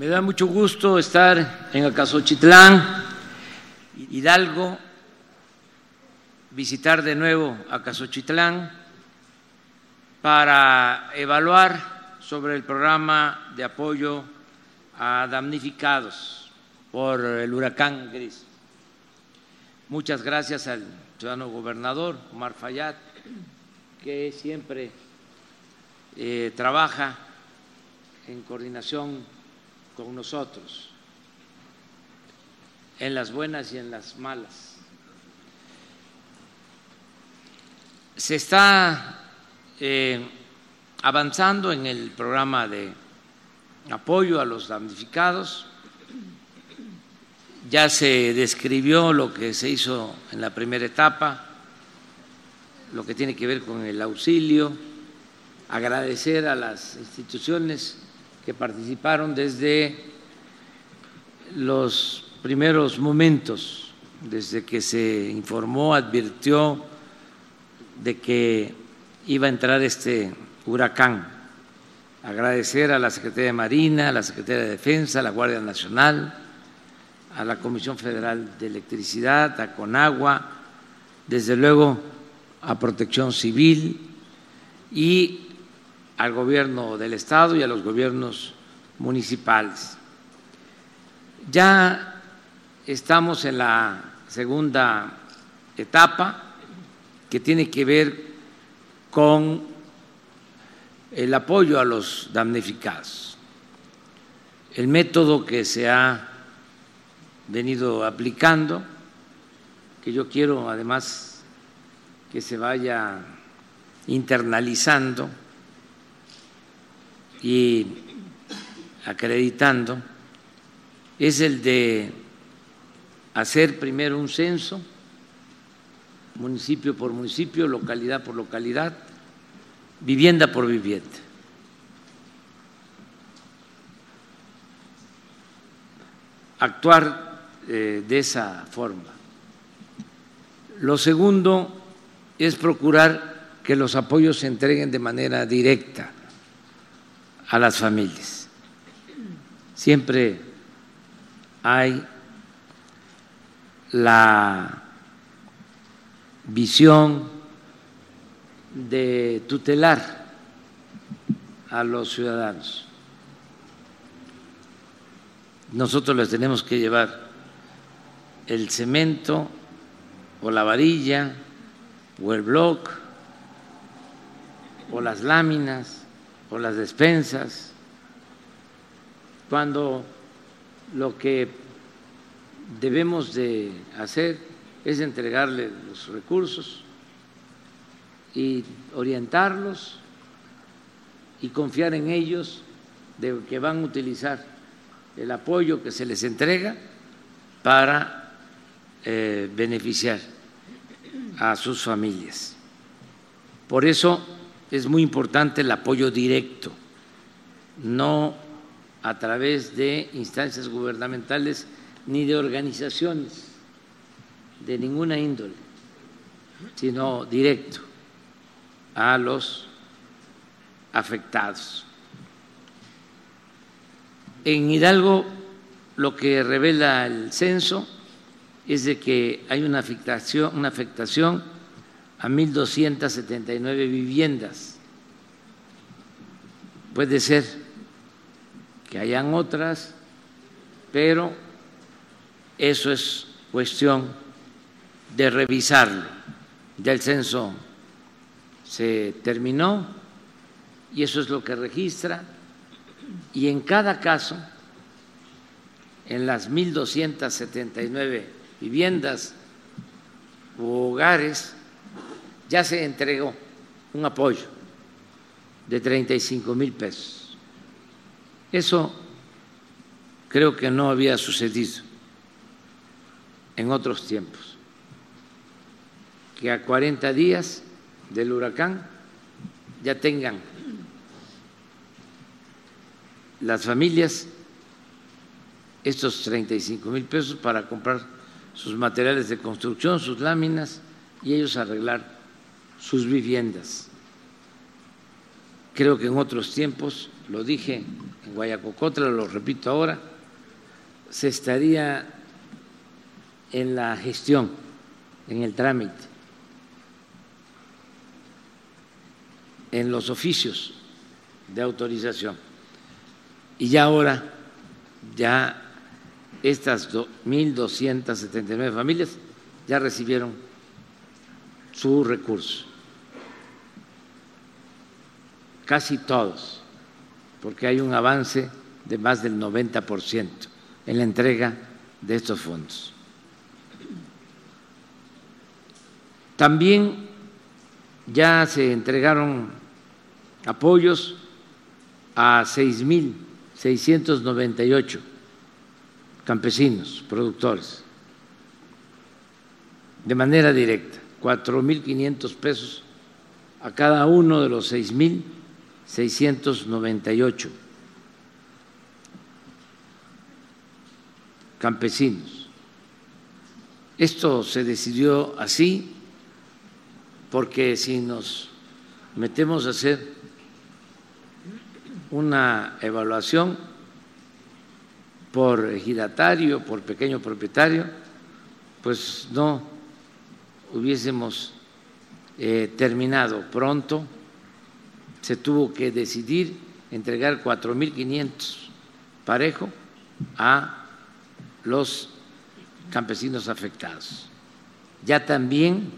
Me da mucho gusto estar en Acasochitlán, Hidalgo, visitar de nuevo Acasochitlán para evaluar sobre el programa de apoyo a damnificados por el huracán Gris. Muchas gracias al ciudadano gobernador Omar Fayad, que siempre eh, trabaja en coordinación con nosotros, en las buenas y en las malas. Se está eh, avanzando en el programa de apoyo a los damnificados. Ya se describió lo que se hizo en la primera etapa, lo que tiene que ver con el auxilio, agradecer a las instituciones que participaron desde los primeros momentos, desde que se informó, advirtió de que iba a entrar este huracán. Agradecer a la Secretaría de Marina, a la Secretaría de Defensa, a la Guardia Nacional, a la Comisión Federal de Electricidad, a Conagua, desde luego a Protección Civil y al gobierno del Estado y a los gobiernos municipales. Ya estamos en la segunda etapa que tiene que ver con el apoyo a los damnificados. El método que se ha venido aplicando, que yo quiero además que se vaya internalizando, y acreditando es el de hacer primero un censo, municipio por municipio, localidad por localidad, vivienda por vivienda. Actuar eh, de esa forma. Lo segundo es procurar que los apoyos se entreguen de manera directa a las familias. Siempre hay la visión de tutelar a los ciudadanos. Nosotros les tenemos que llevar el cemento o la varilla o el bloc o las láminas o las despensas, cuando lo que debemos de hacer es entregarle los recursos y orientarlos y confiar en ellos de que van a utilizar el apoyo que se les entrega para eh, beneficiar a sus familias. Por eso es muy importante el apoyo directo, no a través de instancias gubernamentales ni de organizaciones de ninguna índole, sino directo a los afectados. En Hidalgo lo que revela el censo es de que hay una afectación, una afectación a 1.279 viviendas. Puede ser que hayan otras, pero eso es cuestión de revisarlo. Ya el censo se terminó y eso es lo que registra y en cada caso, en las 1.279 viviendas u hogares, ya se entregó un apoyo de 35 mil pesos. Eso creo que no había sucedido en otros tiempos, que a 40 días del huracán ya tengan las familias estos 35 mil pesos para comprar sus materiales de construcción, sus láminas y ellos arreglar sus viviendas. Creo que en otros tiempos lo dije en Guayacocotla, lo repito ahora, se estaría en la gestión, en el trámite, en los oficios de autorización. Y ya ahora, ya estas 1.279 familias ya recibieron su recurso. Casi todos, porque hay un avance de más del 90% en la entrega de estos fondos. También ya se entregaron apoyos a 6.698 campesinos, productores, de manera directa, 4.500 pesos a cada uno de los 6.698 campesinos. Esto se decidió así porque si nos metemos a hacer una evaluación por ejidatario, por pequeño propietario, pues no hubiésemos eh, terminado pronto. Se tuvo que decidir entregar 4.500 parejo a los campesinos afectados. Ya también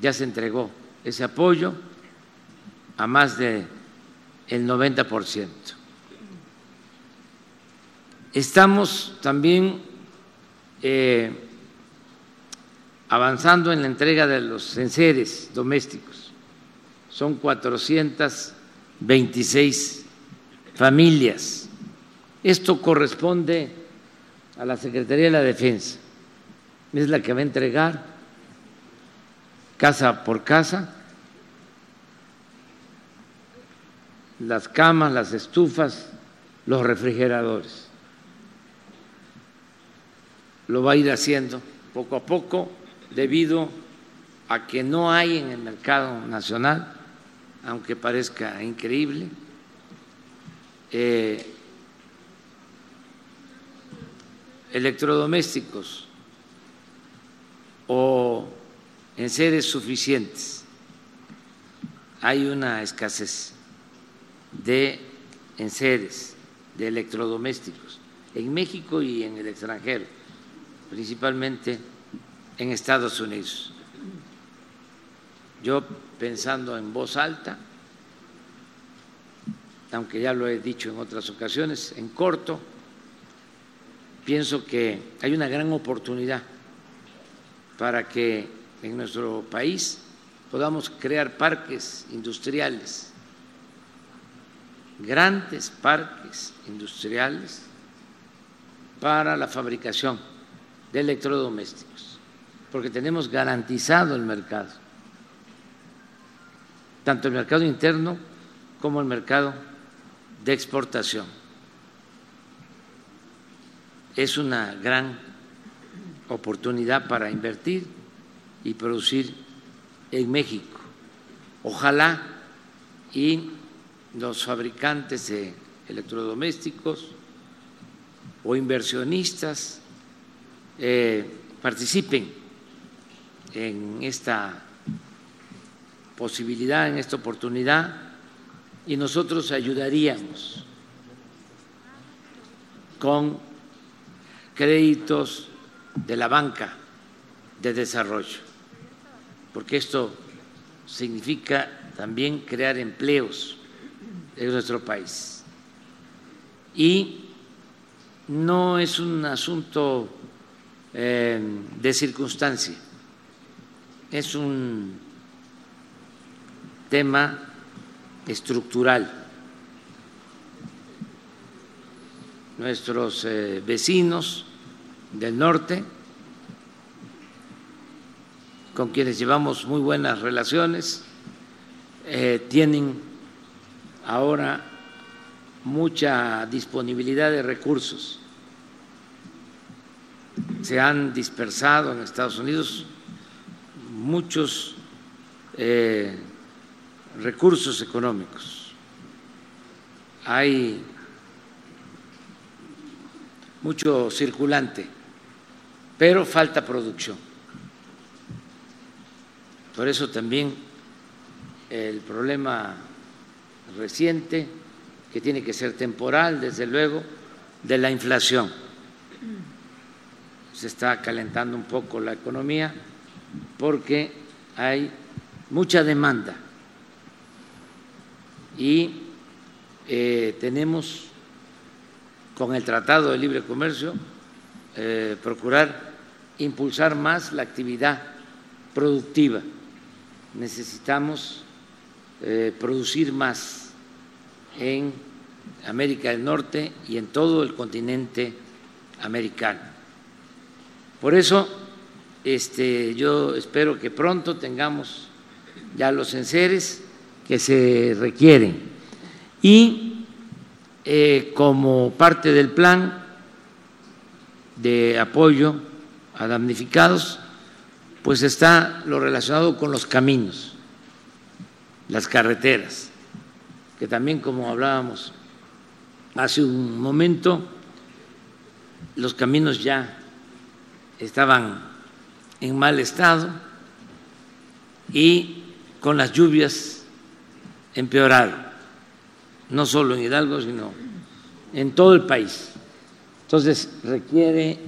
ya se entregó ese apoyo a más de el 90%. Estamos también eh, avanzando en la entrega de los enseres domésticos. Son 426 familias. Esto corresponde a la Secretaría de la Defensa. Es la que va a entregar casa por casa las camas, las estufas, los refrigeradores. Lo va a ir haciendo poco a poco debido a que no hay en el mercado nacional, aunque parezca increíble, eh, electrodomésticos o en seres suficientes. Hay una escasez de enseres, de electrodomésticos, en México y en el extranjero, principalmente en Estados Unidos. Yo pensando en voz alta, aunque ya lo he dicho en otras ocasiones, en corto, pienso que hay una gran oportunidad para que en nuestro país podamos crear parques industriales grandes parques industriales para la fabricación de electrodomésticos, porque tenemos garantizado el mercado, tanto el mercado interno como el mercado de exportación. Es una gran oportunidad para invertir y producir en México. Ojalá y los fabricantes de electrodomésticos o inversionistas eh, participen en esta posibilidad, en esta oportunidad, y nosotros ayudaríamos con créditos de la banca de desarrollo, porque esto significa también crear empleos en nuestro país. Y no es un asunto eh, de circunstancia, es un tema estructural. Nuestros eh, vecinos del norte, con quienes llevamos muy buenas relaciones, eh, tienen ahora mucha disponibilidad de recursos. Se han dispersado en Estados Unidos muchos eh, recursos económicos hay mucho circulante, pero falta producción. Por eso también el problema reciente, que tiene que ser temporal, desde luego, de la inflación. Se está calentando un poco la economía porque hay mucha demanda y eh, tenemos con el Tratado de Libre Comercio eh, procurar impulsar más la actividad productiva. Necesitamos eh, producir más en América del Norte y en todo el continente americano. Por eso, este, yo espero que pronto tengamos ya los enseres que se requieren. Y eh, como parte del plan de apoyo a damnificados, pues está lo relacionado con los caminos, las carreteras, que también como hablábamos hace un momento, los caminos ya estaban en mal estado y con las lluvias empeoraron, no solo en Hidalgo, sino en todo el país. Entonces requiere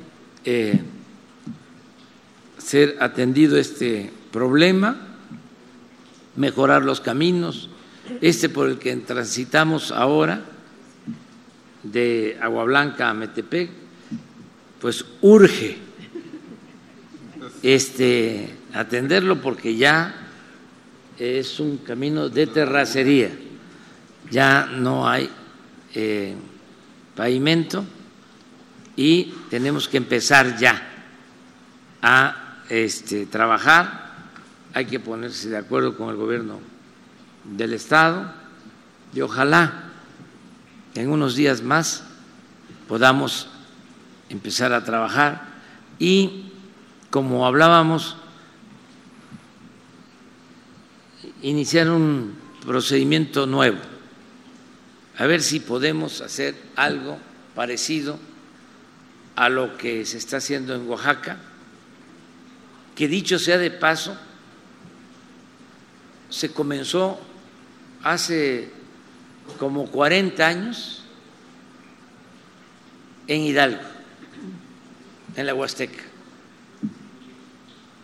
eh, ser atendido este problema, mejorar los caminos, este por el que transitamos ahora, de Agua Blanca a Metepec, pues urge este, atenderlo porque ya es un camino de terracería, ya no hay eh, pavimento y tenemos que empezar ya a este, trabajar, hay que ponerse de acuerdo con el gobierno del Estado y ojalá en unos días más podamos empezar a trabajar. Y, como hablábamos, iniciar un procedimiento nuevo, a ver si podemos hacer algo parecido a lo que se está haciendo en Oaxaca, que dicho sea de paso, se comenzó hace como 40 años en Hidalgo, en la Huasteca.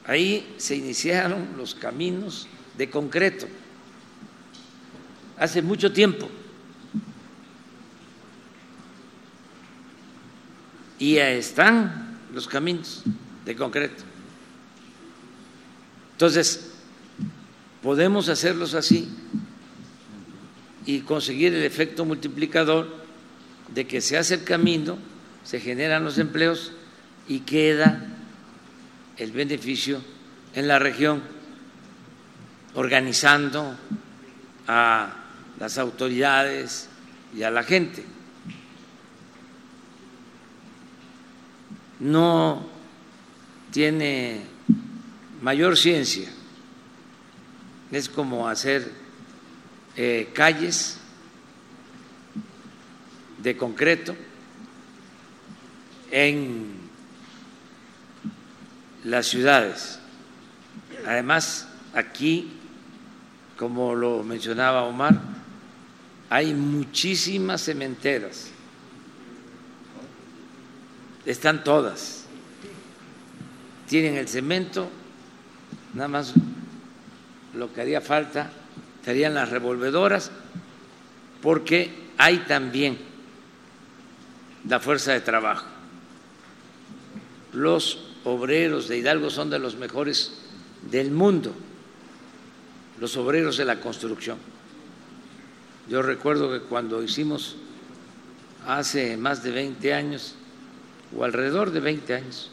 Ahí se iniciaron los caminos de concreto, hace mucho tiempo. Y ahí están los caminos de concreto. Entonces, podemos hacerlos así y conseguir el efecto multiplicador de que se hace el camino, se generan los empleos y queda el beneficio en la región, organizando a las autoridades y a la gente. No tiene mayor ciencia, es como hacer eh, calles de concreto en las ciudades. Además, aquí, como lo mencionaba Omar, hay muchísimas cementeras. Están todas. Tienen el cemento, nada más lo que haría falta serían las revolvedoras, porque hay también la fuerza de trabajo. Los obreros de Hidalgo son de los mejores del mundo, los obreros de la construcción. Yo recuerdo que cuando hicimos hace más de 20 años, o alrededor de 20 años,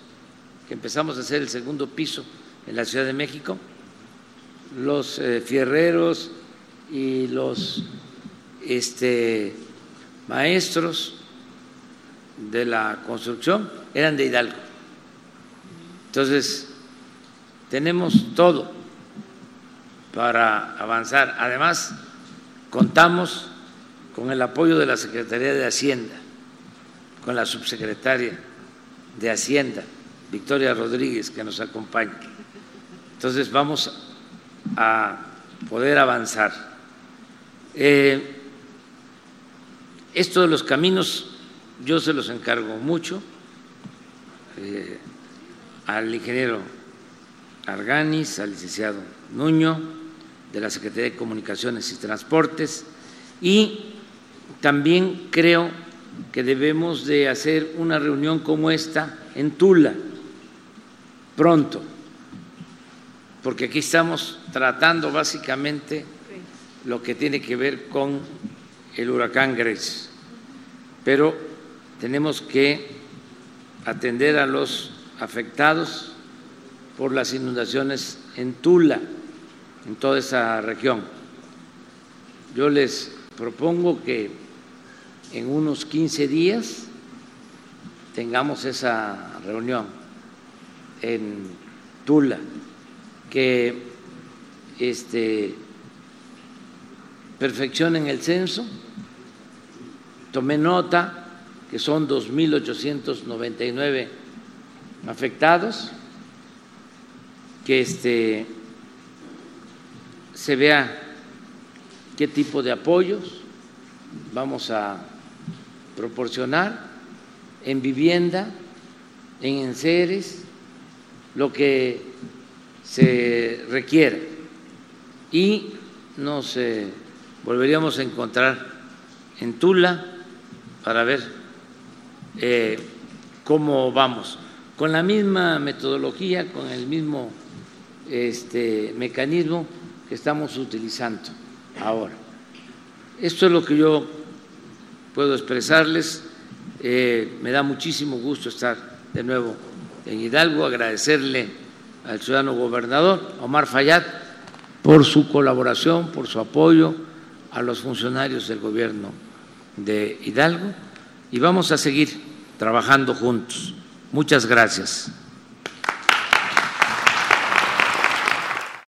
que empezamos a hacer el segundo piso en la Ciudad de México, los eh, fierreros y los este, maestros de la construcción eran de Hidalgo. Entonces, tenemos todo para avanzar. Además, contamos con el apoyo de la Secretaría de Hacienda, con la subsecretaria de Hacienda, Victoria Rodríguez, que nos acompaña. Entonces vamos a poder avanzar. Eh, esto de los caminos yo se los encargo mucho eh, al ingeniero Arganis, al licenciado Nuño, de la Secretaría de Comunicaciones y Transportes, y también creo que debemos de hacer una reunión como esta en Tula pronto, porque aquí estamos tratando básicamente lo que tiene que ver con el huracán Grace, pero tenemos que atender a los afectados por las inundaciones en Tula, en toda esa región. Yo les propongo que en unos 15 días tengamos esa reunión en Tula, que este, perfeccionen el censo, tomé nota que son 2.899 afectados, que este, se vea qué tipo de apoyos vamos a proporcionar en vivienda, en enseres, lo que se requiere. Y nos eh, volveríamos a encontrar en Tula para ver eh, cómo vamos. Con la misma metodología, con el mismo este, mecanismo que estamos utilizando ahora. Esto es lo que yo puedo expresarles. Eh, me da muchísimo gusto estar de nuevo en Hidalgo, agradecerle al ciudadano gobernador Omar Fayad por su colaboración, por su apoyo a los funcionarios del gobierno de Hidalgo y vamos a seguir trabajando juntos. Muchas gracias.